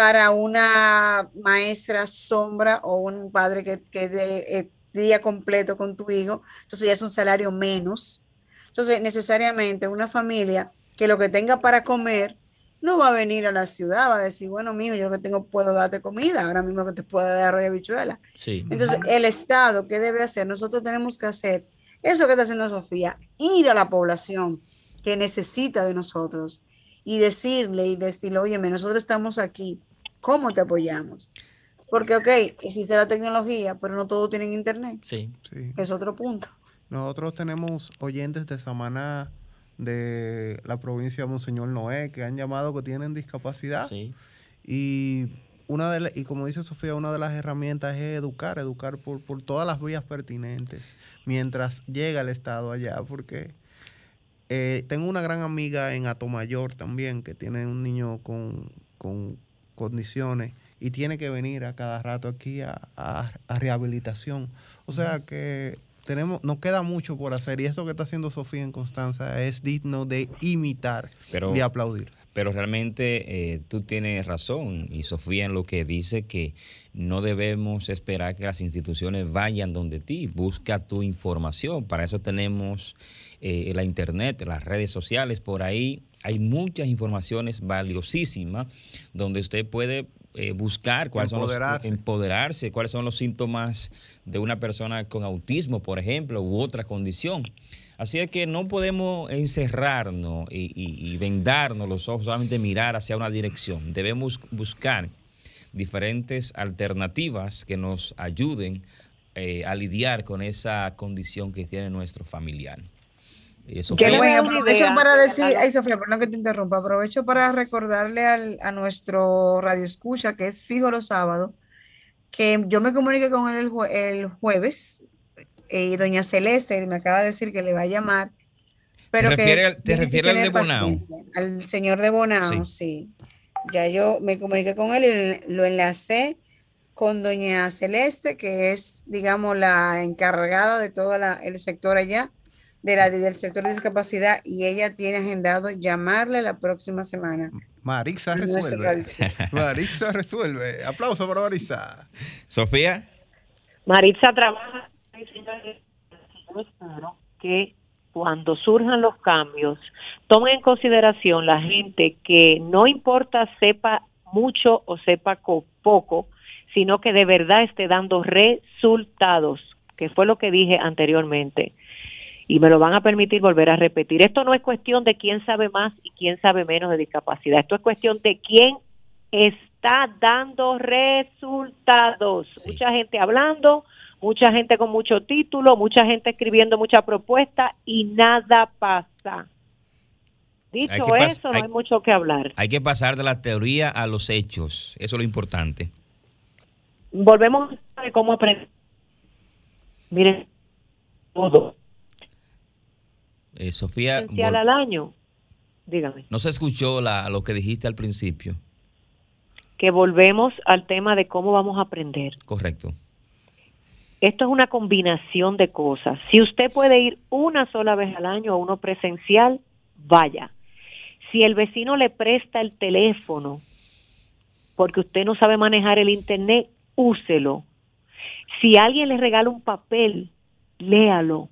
para una maestra sombra o un padre que, que eh, día completo con tu hijo, entonces ya es un salario menos. Entonces, necesariamente una familia que lo que tenga para comer no va a venir a la ciudad, va a decir, bueno, mijo, yo lo que tengo puedo darte comida, ahora mismo que te puedo dar arroz y habichuela. Sí. Entonces, el Estado, ¿qué debe hacer? Nosotros tenemos que hacer eso que está haciendo Sofía, ir a la población que necesita de nosotros y decirle y decirle, oye, nosotros estamos aquí, ¿cómo te apoyamos? Porque, ok, existe la tecnología, pero no todos tienen internet. Sí. Sí. Es otro punto. Nosotros tenemos oyentes de Samaná, de la provincia de Monseñor Noé, que han llamado que tienen discapacidad. Sí. Y una de la- y como dice Sofía, una de las herramientas es educar, educar por, por todas las vías pertinentes mientras llega el Estado allá, porque eh, tengo una gran amiga en Atomayor también que tiene un niño con, con condiciones y tiene que venir a cada rato aquí a, a- a rehabilitación. O sea que tenemos, nos queda mucho por hacer y esto que está haciendo Sofía en Constanza es digno de imitar Pero- y aplaudir. Pero realmente eh, tú tienes razón y Sofía en lo que dice que no debemos esperar que las instituciones vayan donde ti, busca tu información. Para eso tenemos eh, la internet, las redes sociales, por ahí hay muchas informaciones valiosísimas donde usted puede eh, buscar cuáles son los Empoderarse. empoderarse, cuáles son los síntomas de una persona con autismo, por ejemplo, u otra condición. Así es que no podemos encerrarnos y, y- y vendarnos los ojos, solamente mirar hacia una dirección. Debemos buscar diferentes alternativas que nos ayuden eh, a lidiar con esa condición que tiene nuestro familiar. Qué bueno, una aprovecho idea. para decir, ay Sofía, perdón que te interrumpa, aprovecho para recordarle al- a nuestro radio escucha, que es fijo los sábados, que yo me comuniqué con él el, jue- el jueves eh, y doña Celeste me acaba de decir que le va a llamar, pero que refieres al- te que refieres al de Bonao? Al señor de Bonao, sí. Ya yo me comuniqué con él y lo enlacé con doña Celeste, que es, digamos, la encargada de todo la- el sector allá, de la, del sector de discapacidad, y ella tiene agendado llamarle la próxima semana. Marisa resuelve. Marisa resuelve. Aplauso para Marisa. Sofía, Maritza trabaja. Yo espero que cuando surjan los cambios, tomen en consideración la gente que no importa sepa mucho o sepa co- poco, sino que de verdad esté dando resultados, que fue lo que dije anteriormente. Y me lo van a permitir volver a repetir. Esto no es cuestión de quién sabe más y quién sabe menos de discapacidad. Esto es cuestión de quién está dando resultados. Mucha gente hablando, mucha gente con mucho título, mucha gente escribiendo mucha propuesta y nada pasa. Dicho pas- eso, no hay- hay mucho que hablar. hay que pasar de la teoría a los hechos. Eso es lo importante. Volvemos a cómo aprender. Miren, todo. Eh, Sofía, vol- al año. Dígame. no se escuchó la- lo que dijiste al principio. Que volvemos al tema de cómo vamos a aprender. Correcto. Esto es una combinación de cosas. Si usted puede ir una sola vez al año a uno presencial, vaya. Si el vecino le presta el teléfono porque usted no sabe manejar el internet, úselo. Si alguien le regala un papel, léalo.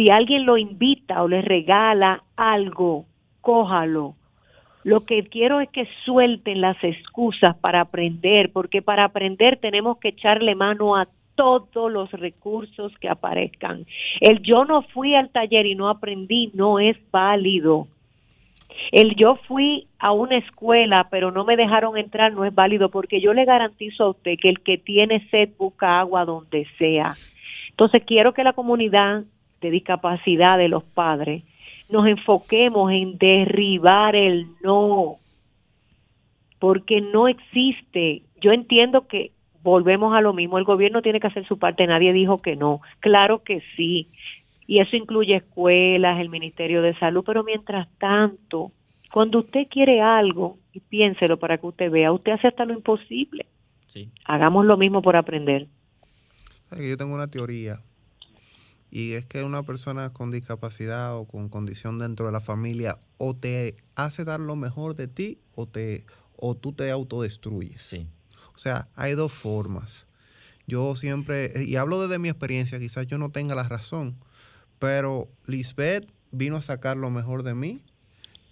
Si alguien lo invita o le regala algo, cójalo. Lo que quiero es que suelten las excusas para aprender, porque para aprender tenemos que echarle mano a todos los recursos que aparezcan. El yo no fui al taller y no aprendí no es válido. El yo fui a una escuela pero no me dejaron entrar no es válido porque yo le garantizo a usted que el que tiene sed busca agua donde sea. Entonces quiero que la comunidad de discapacidad de los padres nos enfoquemos en derribar el no, porque no existe. Yo entiendo que volvemos a lo mismo, el gobierno tiene que hacer su parte, nadie dijo que no, claro que sí, y eso incluye escuelas, el Ministerio de Salud, pero mientras tanto, cuando usted quiere algo, y piénselo para que usted vea, usted hace hasta lo imposible. Hagamos lo mismo por aprender. Yo tengo una teoría y es que una persona con discapacidad o con condición dentro de la familia o te hace dar lo mejor de ti o te o tú te autodestruyes. O sea, hay dos formas. Yo siempre, y hablo desde mi experiencia, quizás yo no tenga la razón, pero Lisbeth vino a sacar lo mejor de mí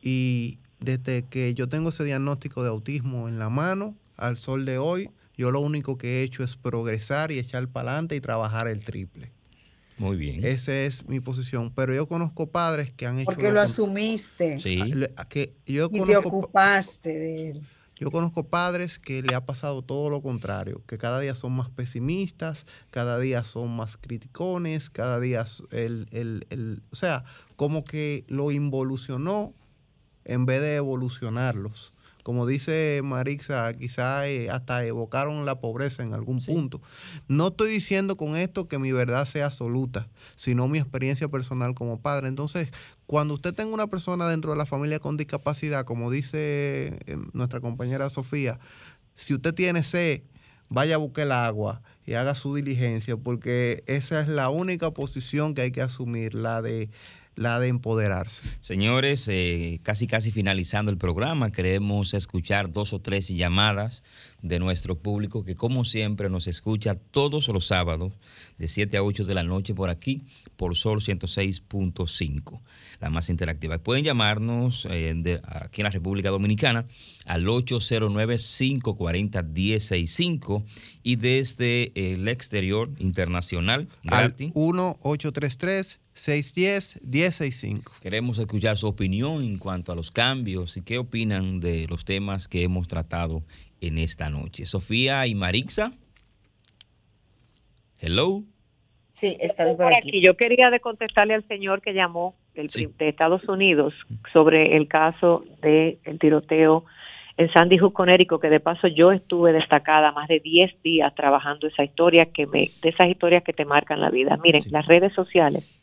y desde que yo tengo ese diagnóstico de autismo en la mano, al sol de hoy, yo lo único que he hecho es progresar y echar para adelante y trabajar el triple. Muy bien. Esa es mi posición. Pero yo conozco padres que han hecho. Porque lo, asumiste. Sí. Que yo y te ocupaste de él. Yo conozco padres que le ha pasado todo lo contrario, que cada día son más pesimistas, cada día son más criticones, cada día el, el, el o sea, como que lo involucionó en vez de evolucionarlos como dice Marixa, quizá eh, hasta evocaron la pobreza en algún punto. No estoy diciendo con esto que mi verdad sea absoluta, sino mi experiencia personal como padre. Entonces, cuando usted tenga una persona dentro de la familia con discapacidad, como dice eh, nuestra compañera Sofía, si usted tiene sed, vaya a buscar el agua y haga su diligencia, porque esa es la única posición que hay que asumir, la de la de empoderarse. Señores, eh, casi casi finalizando el programa, queremos escuchar dos o tres llamadas de nuestro público que como siempre nos escucha todos los sábados de 7 a 8 de la noche por aquí, por Sol 106.5, la más interactiva. Pueden llamarnos eh, aquí en la República Dominicana al 809-540-165 y desde el exterior internacional. Al 1-833. 610-1065. Queremos escuchar su opinión en cuanto a los cambios y qué opinan de los temas que hemos tratado en esta noche. Sofía y Marixa. Hello. Sí, están por aquí. Yo quería de contestarle al señor que llamó de Estados Unidos sobre el caso del el tiroteo en Sandy Hook, Connecticut, que de paso yo estuve destacada más de 10 días trabajando esa historia, que me, de esas historias que te marcan la vida. Miren, las redes sociales,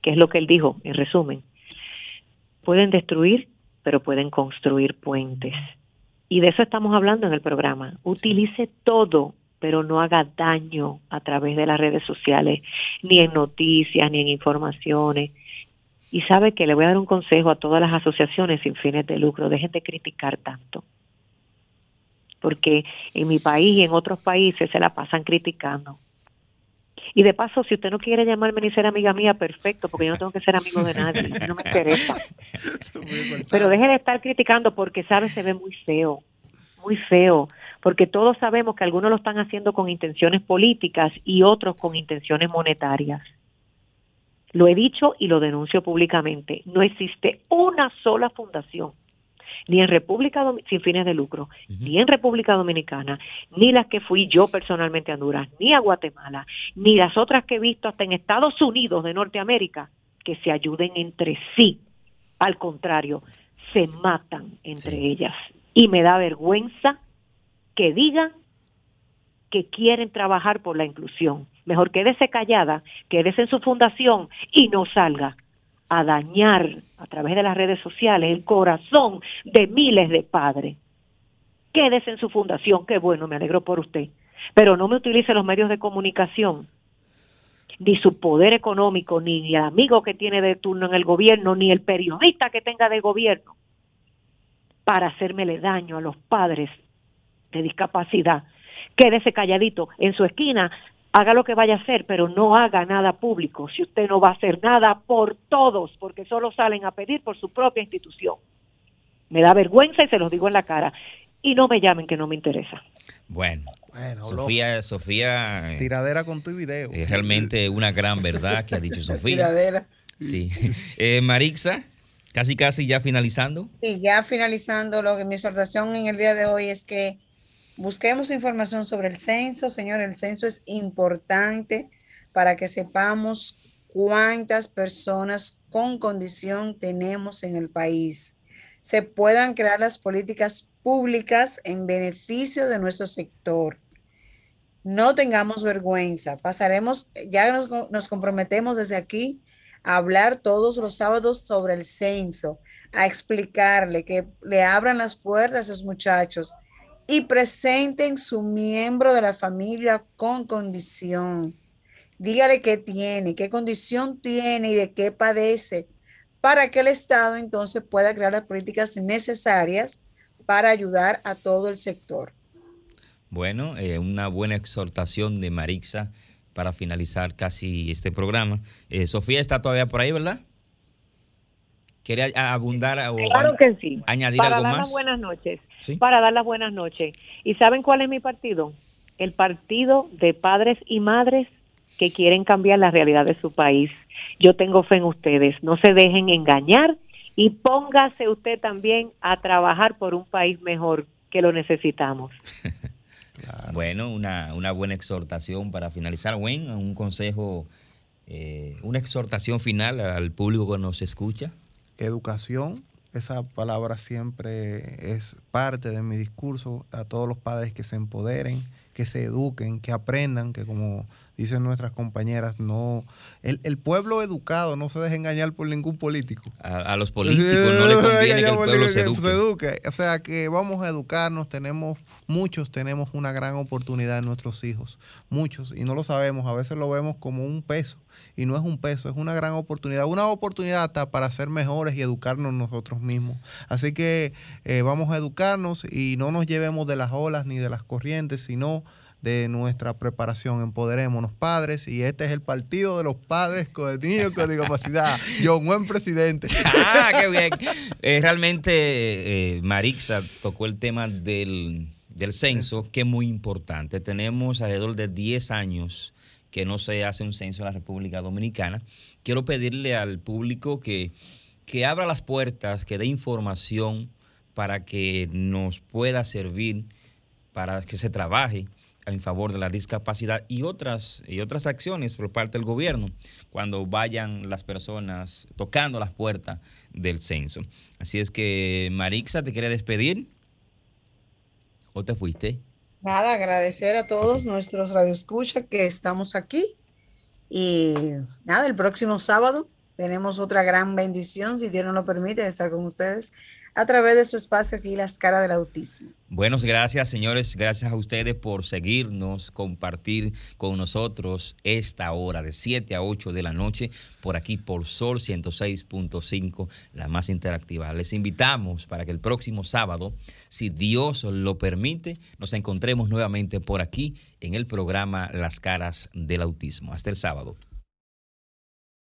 que es lo que él dijo en resumen, pueden destruir, pero pueden construir puentes. Y de eso estamos hablando en el programa. Utilice todo, pero no haga daño a través de las redes sociales, ni en noticias, ni en informaciones. Y sabe que le voy a dar un consejo a todas las asociaciones sin fines de lucro, dejen de criticar tanto. Porque en mi país y en otros países se la pasan criticando. Y de paso, si usted no quiere llamarme ni ser amiga mía, perfecto, porque yo no tengo que ser amigo de nadie, no me interesa. Pero deje de estar criticando porque, sabe, se ve muy feo, muy feo, porque todos sabemos que algunos lo están haciendo con intenciones políticas y otros con intenciones monetarias. Lo he dicho y lo denuncio públicamente. No existe una sola fundación ni en República sin fines de lucro, ni en República Dominicana, ni las que fui yo personalmente a Honduras, ni a Guatemala, ni las otras que he visto hasta en Estados Unidos de Norteamérica, que se ayuden entre sí. Al contrario, se matan entre ellas. Y me da vergüenza que digan que quieren trabajar por la inclusión. Mejor quédese callada, quédese en su fundación y no salga a dañar a través de las redes sociales el corazón de miles de padres. Quédese en su fundación, qué bueno, me alegro por usted, pero no me utilice los medios de comunicación, ni su poder económico, ni el amigo que tiene de turno en el gobierno, ni el periodista que tenga de gobierno, para hacérmele daño a los padres de discapacidad. Quédese calladito en su esquina, haga lo que vaya a hacer, pero no haga nada público si usted no va a hacer nada por todos, porque solo salen a pedir por su propia institución. Me da vergüenza y se los digo en la cara. Y no me llamen que no me interesa. Bueno, Sofía, Sofía. Eh, Tiradera con tu video. Es realmente una gran verdad que ha dicho Sofía. Tiradera. Sí. Eh, Marixa, casi casi ya finalizando. Sí, ya finalizando. Lo que mi exhortación en el día de hoy es que Busquemos información sobre el censo, señor. El censo es importante para que sepamos cuántas personas con condición tenemos en el país. Se puedan crear las políticas públicas en beneficio de nuestro sector. No tengamos vergüenza. Pasaremos, ya nos, comprometemos desde aquí a hablar todos los sábados sobre el censo, a explicarle que le abran las puertas a esos muchachos y presenten su miembro de la familia con condición. Dígale qué tiene, qué condición tiene y de qué padece, para que el Estado entonces pueda crear las políticas necesarias para ayudar a todo el sector. Bueno, eh, una buena exhortación de Marixa para finalizar casi este programa. Eh, Sofía está todavía por ahí, ¿verdad? ¿Quiere abundar o claro que sí. añadir para algo dar más? Las buenas noches. Para dar las buenas noches. ¿Y saben cuál es mi partido? El partido de padres y madres que quieren cambiar la realidad de su país. Yo tengo fe en ustedes. No se dejen engañar y póngase usted también a trabajar por un país mejor que lo necesitamos. Bueno, una, una buena exhortación para finalizar. Gwen, un consejo, eh, una exhortación final al público que nos escucha. Educación, esa palabra siempre es parte de mi discurso a todos los padres que se empoderen, que se eduquen, que aprendan, que como dicen nuestras compañeras, no el, el pueblo educado no se deja engañar por ningún político. A, a los políticos no le conviene que el pueblo se eduque. eduque. O sea que vamos a educarnos, tenemos, muchos tenemos una gran oportunidad en nuestros hijos, muchos, y no lo sabemos, a veces lo vemos como un peso, y no es un peso, es una gran oportunidad, una oportunidad hasta para ser mejores y educarnos nosotros mismos. Así que eh, vamos a educarnos y no nos llevemos de las olas ni de las corrientes, sino de nuestra preparación. Empoderémonos padres y este es el partido de los padres con niños con discapacidad. Yo, un buen presidente. ah, qué bien. Eh, realmente eh, Marixa tocó el tema del, del censo, que es muy importante. Tenemos alrededor de 10 años que no se hace un censo en la República Dominicana. Quiero pedirle al público que, que abra las puertas, que dé información para que nos pueda servir, para que se trabaje en favor de la discapacidad y otras, y otras acciones por parte del gobierno cuando vayan las personas tocando las puertas del censo. Así es que, Marixa, ¿te quiere despedir? ¿O te fuiste? Nada, agradecer a todos nuestros radioescuchas que estamos aquí. Y nada, el próximo sábado tenemos otra gran bendición, si Dios nos lo permite, de estar con ustedes a través de su espacio aquí, Las Caras del Autismo. Buenos, gracias señores, gracias a ustedes por seguirnos, compartir con nosotros esta hora de 7 a 8 de la noche por aquí por Sol 106.5, la más interactiva. Les invitamos para que el próximo sábado, si Dios lo permite, nos encontremos nuevamente por aquí en el programa Las Caras del Autismo. Hasta el sábado